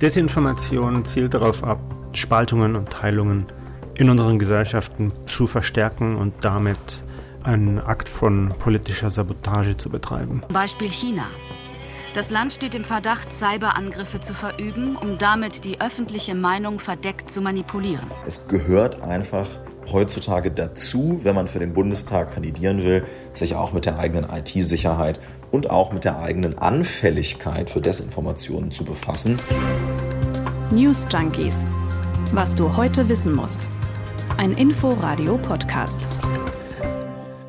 Desinformation zielt darauf ab, Spaltungen und Teilungen in unseren Gesellschaften zu verstärken und damit einen Akt von politischer Sabotage zu betreiben. Beispiel China. Das Land steht im Verdacht, Cyberangriffe zu verüben, um damit die öffentliche Meinung verdeckt zu manipulieren. Es gehört einfach heutzutage dazu, wenn man für den Bundestag kandidieren will, sich auch mit der eigenen IT-Sicherheit und auch mit der eigenen Anfälligkeit für Desinformationen zu befassen. News Junkies. Was du heute wissen musst. Ein Info-Radio-Podcast.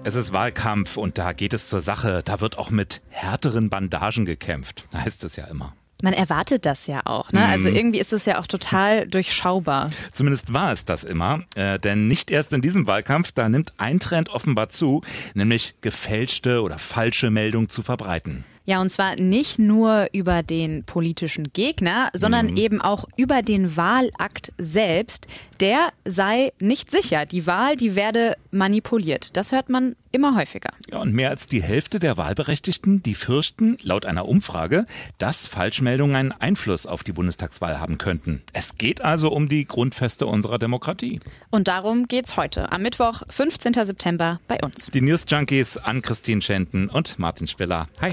Es ist Wahlkampf und da geht es zur Sache. Da wird auch mit härteren Bandagen gekämpft, heißt es ja immer. Man erwartet das ja auch, ne? Also mhm. irgendwie ist es ja auch total durchschaubar. Zumindest war es das immer, äh, denn nicht erst in diesem Wahlkampf, da nimmt ein Trend offenbar zu, nämlich gefälschte oder falsche Meldungen zu verbreiten. Ja, und zwar nicht nur über den politischen Gegner, sondern mhm. eben auch über den Wahlakt selbst. Der sei nicht sicher. Die Wahl, die werde manipuliert. Das hört man immer häufiger. Ja, und mehr als die Hälfte der Wahlberechtigten, die fürchten, laut einer Umfrage, dass Falschmeldungen einen Einfluss auf die Bundestagswahl haben könnten. Es geht also um die Grundfeste unserer Demokratie. Und darum geht's heute, am Mittwoch, 15. September, bei uns. Die News Junkies an Christine Schenten und Martin Spiller. Hi.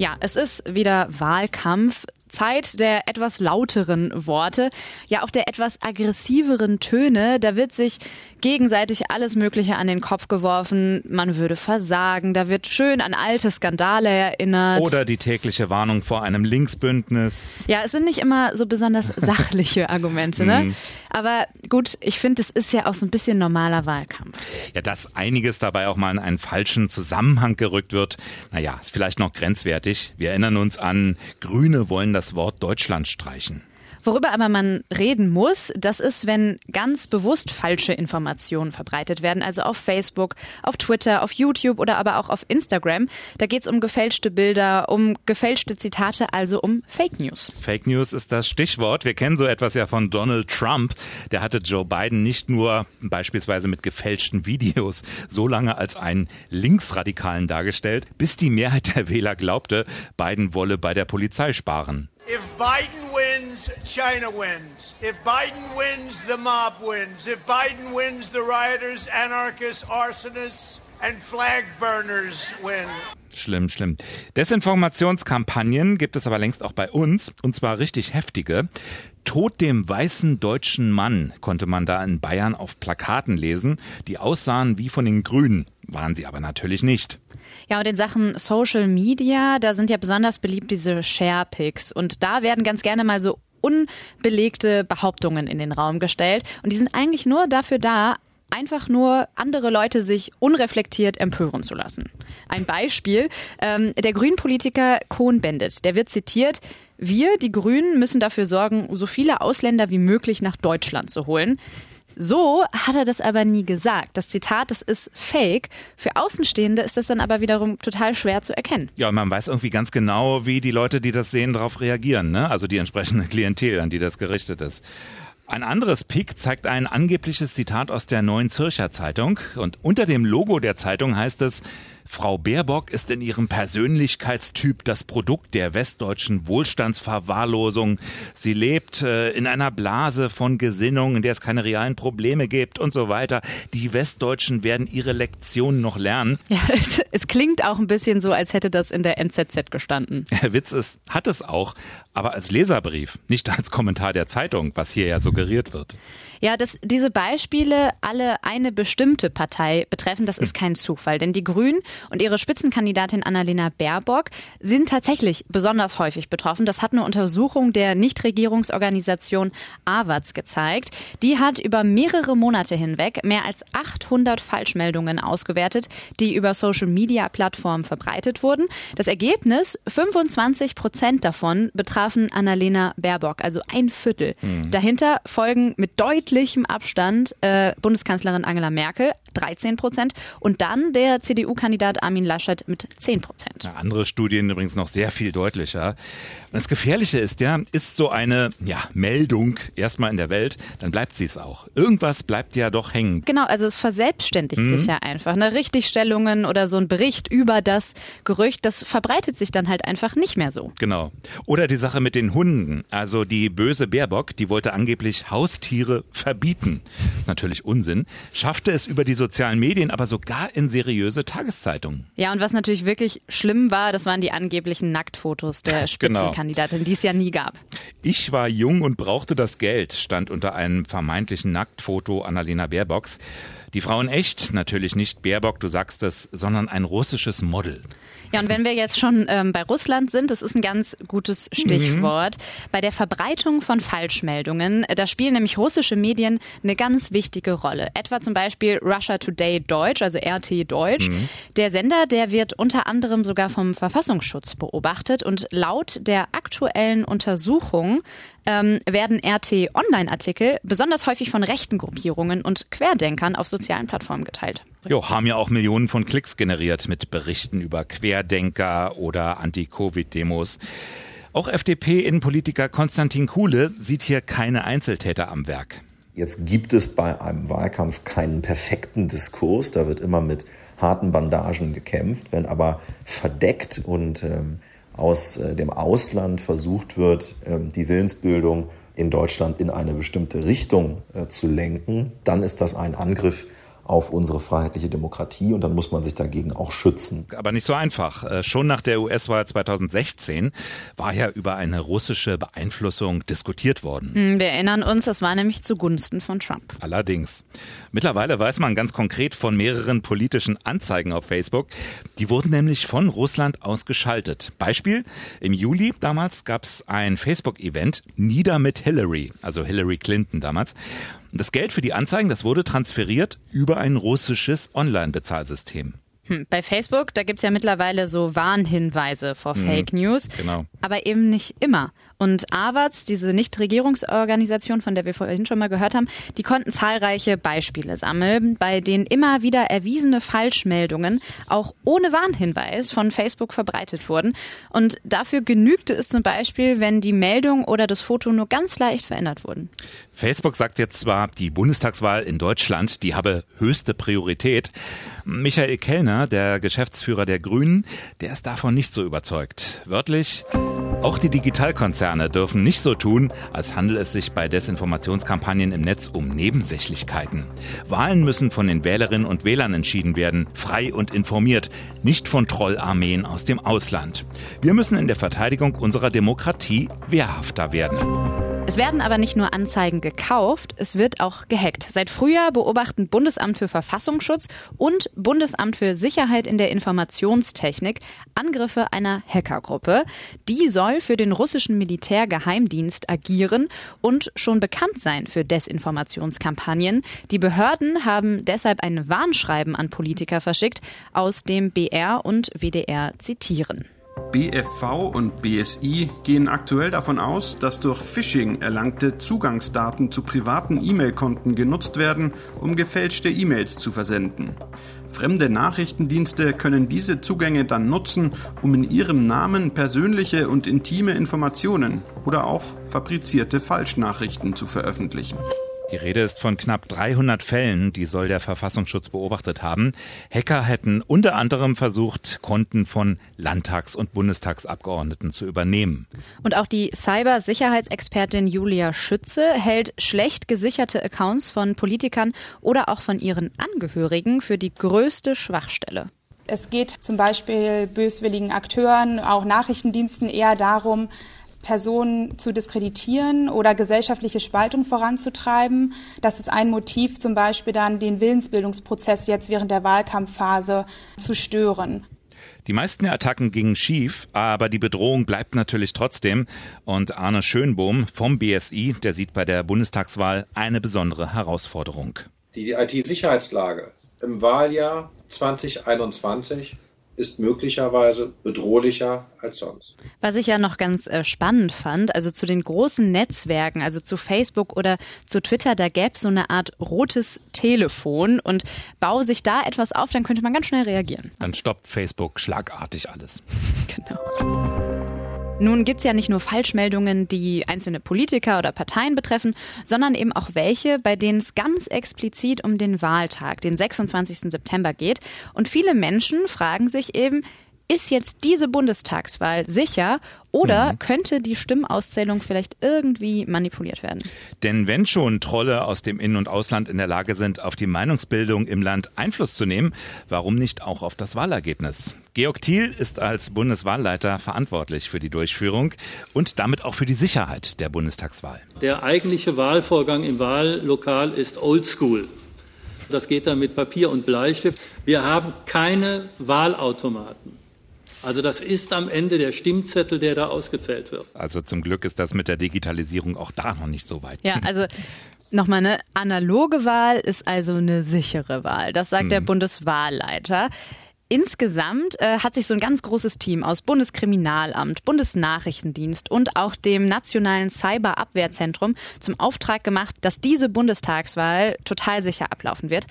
Ja, es ist wieder Wahlkampf. Zeit der etwas lauteren Worte, ja auch der etwas aggressiveren Töne. Da wird sich gegenseitig alles Mögliche an den Kopf geworfen. Man würde versagen. Da wird schön an alte Skandale erinnert. Oder die tägliche Warnung vor einem Linksbündnis. Ja, es sind nicht immer so besonders sachliche Argumente, ne? Mhm. Aber gut, ich finde, es ist ja auch so ein bisschen normaler Wahlkampf. Ja, dass einiges dabei auch mal in einen falschen Zusammenhang gerückt wird, naja, ist vielleicht noch grenzwertig. Wir erinnern uns an Grüne wollen das Wort Deutschland streichen. Worüber aber man reden muss, das ist, wenn ganz bewusst falsche Informationen verbreitet werden, also auf Facebook, auf Twitter, auf YouTube oder aber auch auf Instagram. Da geht es um gefälschte Bilder, um gefälschte Zitate, also um Fake News. Fake News ist das Stichwort. Wir kennen so etwas ja von Donald Trump. Der hatte Joe Biden nicht nur beispielsweise mit gefälschten Videos so lange als einen Linksradikalen dargestellt, bis die Mehrheit der Wähler glaubte, Biden wolle bei der Polizei sparen. If Biden wins, China wins. If Biden wins, the mob wins. If Biden wins, the rioters, anarchists, arsonists and flag burners win. Schlimm, schlimm. Desinformationskampagnen gibt es aber längst auch bei uns, und zwar richtig heftige. Tod dem weißen deutschen Mann konnte man da in Bayern auf Plakaten lesen, die aussahen wie von den Grünen, waren sie aber natürlich nicht. Ja, und in Sachen Social Media, da sind ja besonders beliebt diese Share-Pics und da werden ganz gerne mal so unbelegte Behauptungen in den Raum gestellt und die sind eigentlich nur dafür da, einfach nur andere Leute sich unreflektiert empören zu lassen. Ein Beispiel, ähm, der Grünpolitiker Cohn-Bendit, der wird zitiert, wir, die Grünen, müssen dafür sorgen, so viele Ausländer wie möglich nach Deutschland zu holen. So hat er das aber nie gesagt. Das Zitat, das ist fake. Für Außenstehende ist das dann aber wiederum total schwer zu erkennen. Ja, man weiß irgendwie ganz genau, wie die Leute, die das sehen, darauf reagieren. Ne? Also die entsprechende Klientel, an die das gerichtet ist. Ein anderes Pick zeigt ein angebliches Zitat aus der Neuen Zürcher Zeitung und unter dem Logo der Zeitung heißt es, Frau Baerbock ist in ihrem Persönlichkeitstyp das Produkt der westdeutschen Wohlstandsverwahrlosung. Sie lebt äh, in einer Blase von Gesinnung, in der es keine realen Probleme gibt und so weiter. Die Westdeutschen werden ihre Lektionen noch lernen. Ja, es klingt auch ein bisschen so, als hätte das in der NZZ gestanden. Der Witz ist, hat es auch, aber als Leserbrief, nicht als Kommentar der Zeitung, was hier ja suggeriert wird. Ja, dass diese Beispiele alle eine bestimmte Partei betreffen, das ist kein Zufall. Denn die Grünen und ihre Spitzenkandidatin Annalena Baerbock sind tatsächlich besonders häufig betroffen. Das hat eine Untersuchung der Nichtregierungsorganisation AWATS gezeigt. Die hat über mehrere Monate hinweg mehr als 800 Falschmeldungen ausgewertet, die über Social-Media-Plattformen verbreitet wurden. Das Ergebnis, 25 Prozent davon betrafen Annalena Baerbock, also ein Viertel. Mhm. Dahinter folgen mit deutlich deutlichem Abstand äh, Bundeskanzlerin Angela Merkel, 13 Prozent, und dann der CDU-Kandidat Kanzlerkandidat Armin Laschet mit 10 Prozent. Ja, andere Studien übrigens noch sehr viel deutlicher. Das Gefährliche ist ja, ist so eine ja, Meldung erstmal in der Welt, dann bleibt sie es auch. Irgendwas bleibt ja doch hängen. Genau, also es verselbstständigt mhm. sich ja einfach. Ne? Richtigstellungen oder so ein Bericht über das Gerücht, das verbreitet sich dann halt einfach nicht mehr so. Genau. Oder die Sache mit den Hunden. Also die böse Baerbock, die wollte angeblich Haustiere verbieten. Das ist natürlich Unsinn. Schaffte es über die sozialen Medien, aber sogar in seriöse Tageszeitungen. Ja, und was natürlich wirklich schlimm war, das waren die angeblichen Nacktfotos der. Genau. Kandidatin, die es ja nie gab. Ich war jung und brauchte das Geld, stand unter einem vermeintlichen Nacktfoto Annalena Baerbocks. Die Frau in echt, natürlich nicht Baerbock, du sagst es, sondern ein russisches Model. Ja, und wenn wir jetzt schon ähm, bei Russland sind, das ist ein ganz gutes Stichwort. Mhm. Bei der Verbreitung von Falschmeldungen, äh, da spielen nämlich russische Medien eine ganz wichtige Rolle. Etwa zum Beispiel Russia Today Deutsch, also RT Deutsch. Mhm. Der Sender, der wird unter anderem sogar vom Verfassungsschutz beobachtet und laut der aktuellen Untersuchung ähm, werden RT-Online-Artikel besonders häufig von rechten Gruppierungen und Querdenkern auf sozialen Plattformen geteilt. Jo, haben ja auch Millionen von Klicks generiert mit Berichten über Querdenker oder Anti-Covid-Demos. Auch FDP-Innenpolitiker Konstantin Kuhle sieht hier keine Einzeltäter am Werk. Jetzt gibt es bei einem Wahlkampf keinen perfekten Diskurs. Da wird immer mit harten Bandagen gekämpft. Wenn aber verdeckt und ähm, aus äh, dem Ausland versucht wird, ähm, die Willensbildung in Deutschland in eine bestimmte Richtung äh, zu lenken, dann ist das ein Angriff auf unsere freiheitliche Demokratie und dann muss man sich dagegen auch schützen. Aber nicht so einfach. Äh, schon nach der US-Wahl 2016 war ja über eine russische Beeinflussung diskutiert worden. Hm, wir erinnern uns, das war nämlich zugunsten von Trump. Allerdings. Mittlerweile weiß man ganz konkret von mehreren politischen Anzeigen auf Facebook. Die wurden nämlich von Russland aus geschaltet. Beispiel, im Juli damals gab es ein Facebook-Event Nieder mit Hillary, also Hillary Clinton damals. Das Geld für die Anzeigen, das wurde transferiert über ein russisches Online-Bezahlsystem. Hm, bei Facebook, da gibt es ja mittlerweile so Warnhinweise vor mhm, Fake News. Genau. Aber eben nicht immer. Und AWATS, diese Nichtregierungsorganisation, von der wir vorhin schon mal gehört haben, die konnten zahlreiche Beispiele sammeln, bei denen immer wieder erwiesene Falschmeldungen auch ohne Warnhinweis von Facebook verbreitet wurden. Und dafür genügte es zum Beispiel, wenn die Meldung oder das Foto nur ganz leicht verändert wurden. Facebook sagt jetzt zwar, die Bundestagswahl in Deutschland, die habe höchste Priorität. Michael Kellner, der Geschäftsführer der Grünen, der ist davon nicht so überzeugt. Wörtlich, auch die Digitalkonzerne dürfen nicht so tun, als handelt es sich bei Desinformationskampagnen im Netz um Nebensächlichkeiten. Wahlen müssen von den Wählerinnen und Wählern entschieden werden, frei und informiert, nicht von Trollarmeen aus dem Ausland. Wir müssen in der Verteidigung unserer Demokratie wehrhafter werden. Es werden aber nicht nur Anzeigen gekauft, es wird auch gehackt. Seit Frühjahr beobachten Bundesamt für Verfassungsschutz und Bundesamt für Sicherheit in der Informationstechnik Angriffe einer Hackergruppe. Die soll für den russischen Militärgeheimdienst agieren und schon bekannt sein für Desinformationskampagnen. Die Behörden haben deshalb ein Warnschreiben an Politiker verschickt, aus dem BR und WDR zitieren. BFV und BSI gehen aktuell davon aus, dass durch Phishing erlangte Zugangsdaten zu privaten E-Mail-Konten genutzt werden, um gefälschte E-Mails zu versenden. Fremde Nachrichtendienste können diese Zugänge dann nutzen, um in ihrem Namen persönliche und intime Informationen oder auch fabrizierte Falschnachrichten zu veröffentlichen. Die Rede ist von knapp 300 Fällen, die soll der Verfassungsschutz beobachtet haben. Hacker hätten unter anderem versucht, Konten von Landtags- und Bundestagsabgeordneten zu übernehmen. Und auch die Cybersicherheitsexpertin Julia Schütze hält schlecht gesicherte Accounts von Politikern oder auch von ihren Angehörigen für die größte Schwachstelle. Es geht zum Beispiel böswilligen Akteuren, auch Nachrichtendiensten eher darum, Personen zu diskreditieren oder gesellschaftliche Spaltung voranzutreiben. Das ist ein Motiv, zum Beispiel dann den Willensbildungsprozess jetzt während der Wahlkampfphase zu stören. Die meisten der Attacken gingen schief, aber die Bedrohung bleibt natürlich trotzdem. Und Arne Schönbohm vom BSI, der sieht bei der Bundestagswahl eine besondere Herausforderung. Die IT-Sicherheitslage im Wahljahr 2021 ist möglicherweise bedrohlicher als sonst. Was ich ja noch ganz äh, spannend fand, also zu den großen Netzwerken, also zu Facebook oder zu Twitter, da gäbe es so eine Art rotes Telefon und baue sich da etwas auf, dann könnte man ganz schnell reagieren. Dann stoppt Facebook schlagartig alles. Genau. Nun gibt es ja nicht nur Falschmeldungen, die einzelne Politiker oder Parteien betreffen, sondern eben auch welche, bei denen es ganz explizit um den Wahltag, den 26. September geht. Und viele Menschen fragen sich eben, ist jetzt diese Bundestagswahl sicher oder mhm. könnte die Stimmauszählung vielleicht irgendwie manipuliert werden? Denn wenn schon Trolle aus dem In- und Ausland in der Lage sind, auf die Meinungsbildung im Land Einfluss zu nehmen, warum nicht auch auf das Wahlergebnis? Georg Thiel ist als Bundeswahlleiter verantwortlich für die Durchführung und damit auch für die Sicherheit der Bundestagswahl. Der eigentliche Wahlvorgang im Wahllokal ist oldschool. Das geht dann mit Papier und Bleistift. Wir haben keine Wahlautomaten. Also das ist am Ende der Stimmzettel, der da ausgezählt wird. Also zum Glück ist das mit der Digitalisierung auch da noch nicht so weit. Ja, also Nochmal, eine analoge Wahl ist also eine sichere Wahl. Das sagt hm. der Bundeswahlleiter. Insgesamt äh, hat sich so ein ganz großes Team aus Bundeskriminalamt, Bundesnachrichtendienst und auch dem Nationalen Cyberabwehrzentrum zum Auftrag gemacht, dass diese Bundestagswahl total sicher ablaufen wird.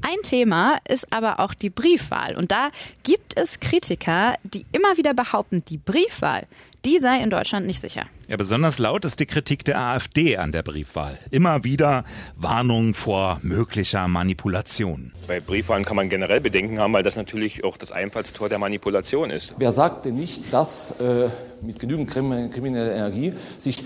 Ein Thema ist aber auch die Briefwahl. Und da gibt es Kritiker, die immer wieder behaupten, die Briefwahl, die sei in Deutschland nicht sicher. Ja, besonders laut ist die Kritik der AfD an der Briefwahl. Immer wieder Warnungen vor möglicher Manipulation. Bei Briefwahlen kann man generell Bedenken haben, weil das natürlich auch das Einfallstor der Manipulation ist. Wer sagt denn nicht, dass äh, mit genügend krimineller Energie sich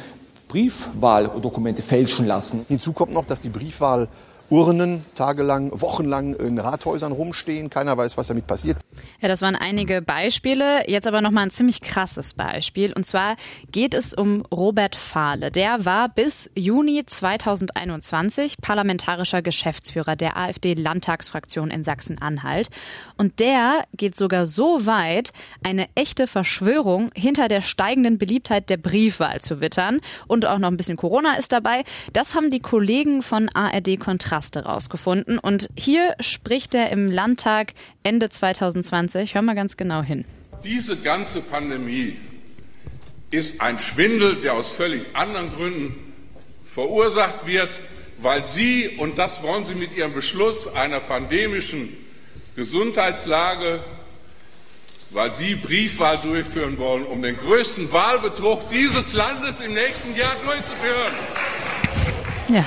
Briefwahldokumente fälschen lassen? Hinzu kommt noch, dass die Briefwahl Urnen tagelang, wochenlang in Rathäusern rumstehen. Keiner weiß, was damit passiert. Ja, das waren einige Beispiele. Jetzt aber nochmal ein ziemlich krasses Beispiel. Und zwar geht es um Robert Fahle. Der war bis Juni 2021 parlamentarischer Geschäftsführer der AfD-Landtagsfraktion in Sachsen-Anhalt. Und der geht sogar so weit, eine echte Verschwörung hinter der steigenden Beliebtheit der Briefwahl zu wittern. Und auch noch ein bisschen Corona ist dabei. Das haben die Kollegen von ARD Kontrast Kontraste rausgefunden. Und hier spricht er im Landtag Ende 2020. Hör mal ganz genau hin. Diese ganze Pandemie ist ein Schwindel, der aus völlig anderen Gründen verursacht wird, weil Sie, und das wollen Sie mit Ihrem Beschluss einer pandemischen Gesundheitslage, weil Sie Briefwahl durchführen wollen, um den größten Wahlbetrug dieses Landes im nächsten Jahr durchzuführen. Ja,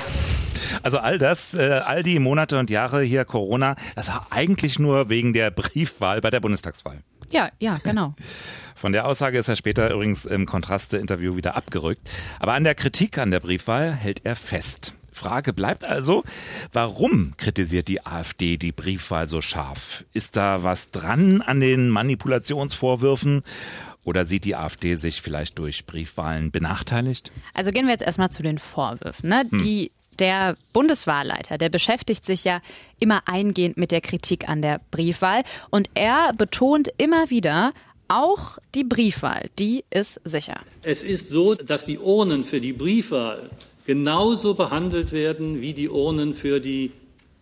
also all das, äh, all die Monate und Jahre hier Corona, das war eigentlich nur wegen der Briefwahl bei der Bundestagswahl. Ja, ja, genau. Von der Aussage ist er später übrigens im Kontraste-Interview wieder abgerückt. Aber an der Kritik an der Briefwahl hält er fest. Frage bleibt also, warum kritisiert die AfD die Briefwahl so scharf? Ist da was dran an den Manipulationsvorwürfen? Oder sieht die AfD sich vielleicht durch Briefwahlen benachteiligt? Also gehen wir jetzt erstmal zu den Vorwürfen. Ne? Hm. Die der Bundeswahlleiter, der beschäftigt sich ja immer eingehend mit der Kritik an der Briefwahl und er betont immer wieder, auch die Briefwahl, die ist sicher. Es ist so, dass die Urnen für die Briefwahl genauso behandelt werden wie die Urnen für die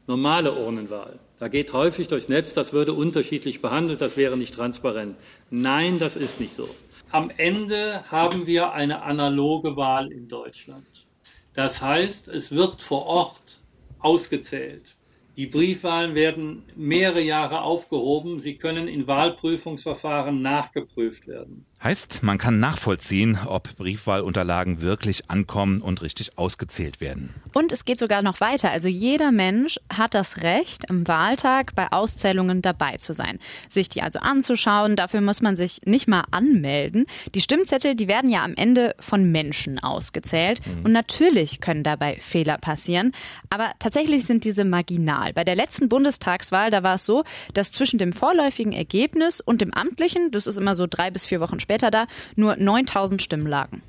normale Urnenwahl. Da geht häufig durchs Netz, das würde unterschiedlich behandelt, das wäre nicht transparent. Nein, das ist nicht so. Am Ende haben wir eine analoge Wahl in Deutschland. Das heißt, es wird vor Ort ausgezählt. Die Briefwahlen werden mehrere Jahre aufgehoben. Sie können in Wahlprüfungsverfahren nachgeprüft werden. Heißt, man kann nachvollziehen, ob Briefwahlunterlagen wirklich ankommen und richtig ausgezählt werden. Und es geht sogar noch weiter. Also jeder Mensch hat das Recht, am Wahltag bei Auszählungen dabei zu sein, sich die also anzuschauen. Dafür muss man sich nicht mal anmelden. Die Stimmzettel, die werden ja am Ende von Menschen ausgezählt. Mhm. Und natürlich können dabei Fehler passieren. Aber tatsächlich sind diese marginal. Bei der letzten Bundestagswahl, da war es so, dass zwischen dem vorläufigen Ergebnis und dem amtlichen, das ist immer so drei bis vier Wochen später, später da nur 9000 Stimmen lagen.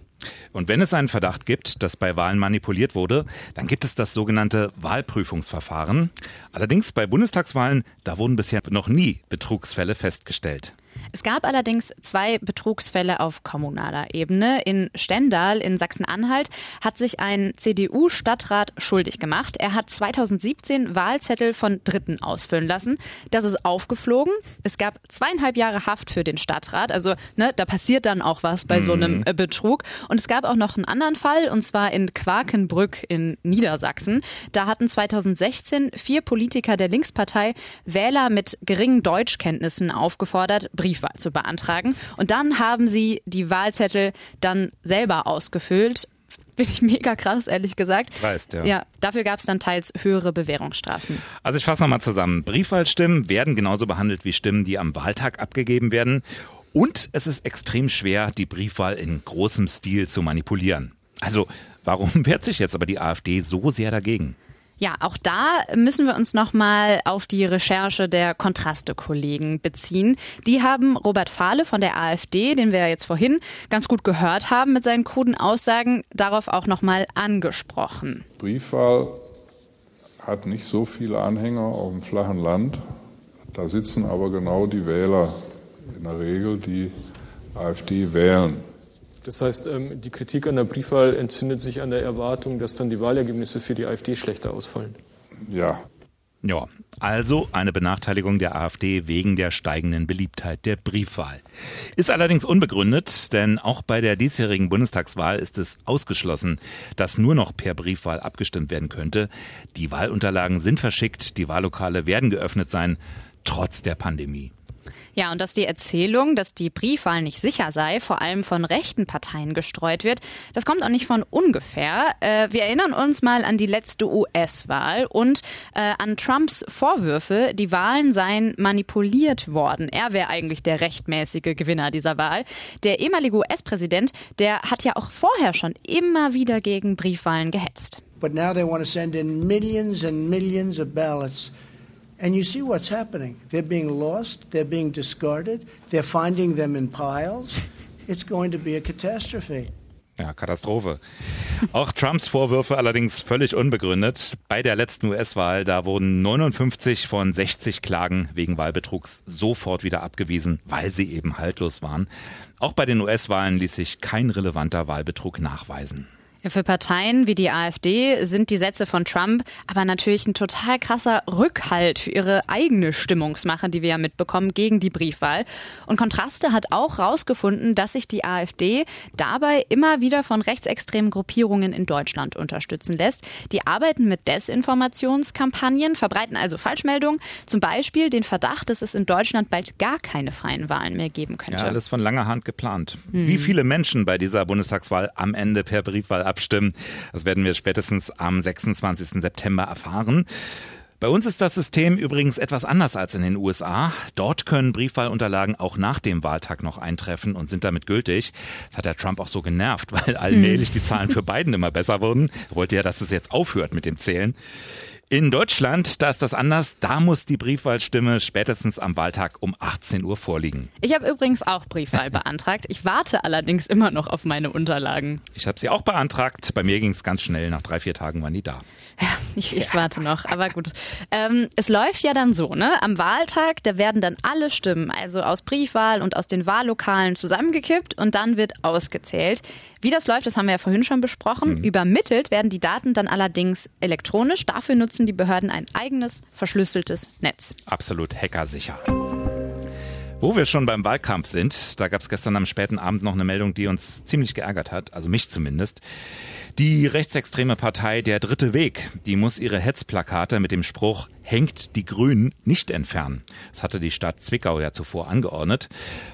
Und wenn es einen Verdacht gibt, dass bei Wahlen manipuliert wurde, dann gibt es das sogenannte Wahlprüfungsverfahren. Allerdings bei Bundestagswahlen, da wurden bisher noch nie Betrugsfälle festgestellt. Es gab allerdings zwei Betrugsfälle auf kommunaler Ebene. In Stendal in Sachsen-Anhalt hat sich ein CDU-Stadtrat schuldig gemacht. Er hat 2017 Wahlzettel von Dritten ausfüllen lassen. Das ist aufgeflogen. Es gab zweieinhalb Jahre Haft für den Stadtrat. Also ne, da passiert dann auch was bei so einem äh, Betrug. Und es gab auch noch einen anderen Fall, und zwar in Quakenbrück in Niedersachsen. Da hatten 2016 vier Politiker der Linkspartei Wähler mit geringen Deutschkenntnissen aufgefordert, Briefwahl zu beantragen. Und dann haben sie die Wahlzettel dann selber ausgefüllt. Bin ich mega krass, ehrlich gesagt. Weißt, ja. Ja, dafür gab es dann teils höhere Bewährungsstrafen. Also ich fasse nochmal zusammen. Briefwahlstimmen werden genauso behandelt wie Stimmen, die am Wahltag abgegeben werden. Und es ist extrem schwer, die Briefwahl in großem Stil zu manipulieren. Also warum wehrt sich jetzt aber die AfD so sehr dagegen? Ja, auch da müssen wir uns nochmal auf die Recherche der Kontraste-Kollegen beziehen. Die haben Robert Fahle von der AfD, den wir jetzt vorhin ganz gut gehört haben mit seinen kruden Aussagen, darauf auch nochmal angesprochen. Briefwahl hat nicht so viele Anhänger auf dem flachen Land. Da sitzen aber genau die Wähler in der Regel, die AfD wählen. Das heißt, ähm, die Kritik an der Briefwahl entzündet sich an der Erwartung, dass dann die Wahlergebnisse für die AfD schlechter ausfallen. Ja. Ja, also eine Benachteiligung der AfD wegen der steigenden Beliebtheit der Briefwahl. Ist allerdings unbegründet, denn auch bei der diesjährigen Bundestagswahl ist es ausgeschlossen, dass nur noch per Briefwahl abgestimmt werden könnte. Die Wahlunterlagen sind verschickt, die Wahllokale werden geöffnet sein, trotz der Pandemie. Ja, und dass die Erzählung, dass die Briefwahl nicht sicher sei, vor allem von rechten Parteien gestreut wird, das kommt auch nicht von ungefähr. Äh, wir erinnern uns mal an die letzte US-Wahl und äh, an Trumps Vorwürfe, die Wahlen seien manipuliert worden. Er wäre eigentlich der rechtmäßige Gewinner dieser Wahl. Der ehemalige US-Präsident, der hat ja auch vorher schon immer wieder gegen Briefwahlen gehetzt. But now they want to send in millions and millions of ballots. And you see what's happening. They're being lost, they're being discarded, they're finding them in piles. It's going to be a catastrophe. Ja, Katastrophe. Auch Trumps Vorwürfe allerdings völlig unbegründet. Bei der letzten US-Wahl, da wurden 59 von 60 Klagen wegen Wahlbetrugs sofort wieder abgewiesen, weil sie eben haltlos waren. Auch bei den US-Wahlen ließ sich kein relevanter Wahlbetrug nachweisen. Für Parteien wie die AfD sind die Sätze von Trump aber natürlich ein total krasser Rückhalt für ihre eigene Stimmungsmache, die wir ja mitbekommen, gegen die Briefwahl. Und Kontraste hat auch herausgefunden, dass sich die AfD dabei immer wieder von rechtsextremen Gruppierungen in Deutschland unterstützen lässt. Die arbeiten mit Desinformationskampagnen, verbreiten also Falschmeldungen, zum Beispiel den Verdacht, dass es in Deutschland bald gar keine freien Wahlen mehr geben könnte. Ja, alles von langer Hand geplant. Hm. Wie viele Menschen bei dieser Bundestagswahl am Ende per Briefwahl abstimmen. Das werden wir spätestens am 26. September erfahren. Bei uns ist das System übrigens etwas anders als in den USA. Dort können Briefwahlunterlagen auch nach dem Wahltag noch eintreffen und sind damit gültig. Das hat der Trump auch so genervt, weil allmählich die Zahlen für Biden immer besser wurden. Er wollte ja, dass es jetzt aufhört mit dem Zählen. In Deutschland, da ist das anders. Da muss die Briefwahlstimme spätestens am Wahltag um 18 Uhr vorliegen. Ich habe übrigens auch Briefwahl beantragt. Ich warte allerdings immer noch auf meine Unterlagen. Ich habe sie auch beantragt. Bei mir ging es ganz schnell. Nach drei, vier Tagen waren die da. Ja, ich, ich warte noch, aber gut. Ähm, es läuft ja dann so, ne? Am Wahltag, da werden dann alle Stimmen, also aus Briefwahl und aus den Wahllokalen zusammengekippt und dann wird ausgezählt. Wie das läuft, das haben wir ja vorhin schon besprochen. Mhm. Übermittelt werden die Daten dann allerdings elektronisch. Dafür nutzen die Behörden ein eigenes verschlüsseltes Netz. Absolut hackersicher. Wo wir schon beim Wahlkampf sind, da gab es gestern am späten Abend noch eine Meldung, die uns ziemlich geärgert hat, also mich zumindest. Die rechtsextreme Partei Der Dritte Weg, die muss ihre Hetzplakate mit dem Spruch Hängt die Grünen nicht entfernen. Das hatte die Stadt Zwickau ja zuvor angeordnet.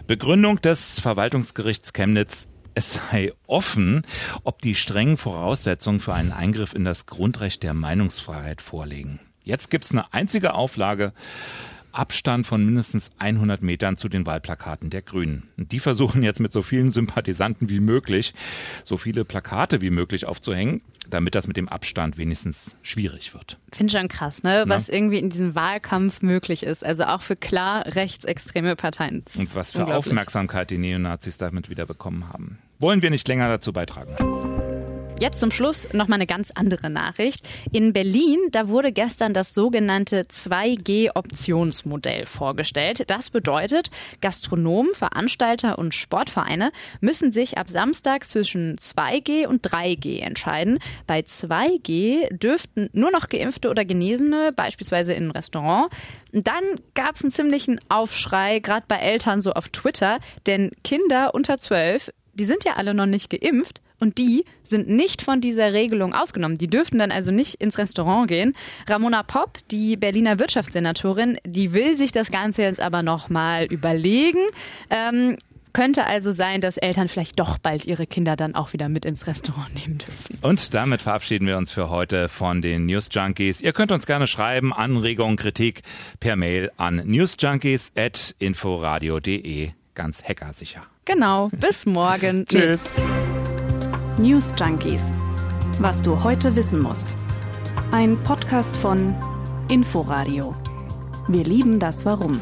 Begründung des Verwaltungsgerichts Chemnitz es sei offen, ob die strengen Voraussetzungen für einen Eingriff in das Grundrecht der Meinungsfreiheit vorliegen. Jetzt gibt's eine einzige Auflage. Abstand von mindestens 100 Metern zu den Wahlplakaten der Grünen. Und die versuchen jetzt mit so vielen Sympathisanten wie möglich, so viele Plakate wie möglich aufzuhängen, damit das mit dem Abstand wenigstens schwierig wird. Finde schon krass, ne? Was irgendwie in diesem Wahlkampf möglich ist. Also auch für klar rechtsextreme Parteien. Und was für. Aufmerksamkeit die Neonazis damit wieder bekommen haben. Wollen wir nicht länger dazu beitragen. Jetzt zum Schluss noch mal eine ganz andere Nachricht. In Berlin, da wurde gestern das sogenannte 2G-Optionsmodell vorgestellt. Das bedeutet, Gastronomen, Veranstalter und Sportvereine müssen sich ab Samstag zwischen 2G und 3G entscheiden. Bei 2G dürften nur noch Geimpfte oder Genesene, beispielsweise in ein Restaurant. Dann gab es einen ziemlichen Aufschrei, gerade bei Eltern so auf Twitter, denn Kinder unter 12, die sind ja alle noch nicht geimpft und die sind nicht von dieser Regelung ausgenommen. Die dürften dann also nicht ins Restaurant gehen. Ramona Popp, die Berliner Wirtschaftssenatorin, die will sich das Ganze jetzt aber nochmal überlegen. Ähm, könnte also sein, dass Eltern vielleicht doch bald ihre Kinder dann auch wieder mit ins Restaurant nehmen dürfen. Und damit verabschieden wir uns für heute von den News Junkies. Ihr könnt uns gerne schreiben, Anregungen, Kritik per Mail an newsjunkies.inforadio.de. Ganz hackersicher. Genau. Bis morgen. Tschüss. News Junkies. Was du heute wissen musst. Ein Podcast von Inforadio. Wir lieben das Warum.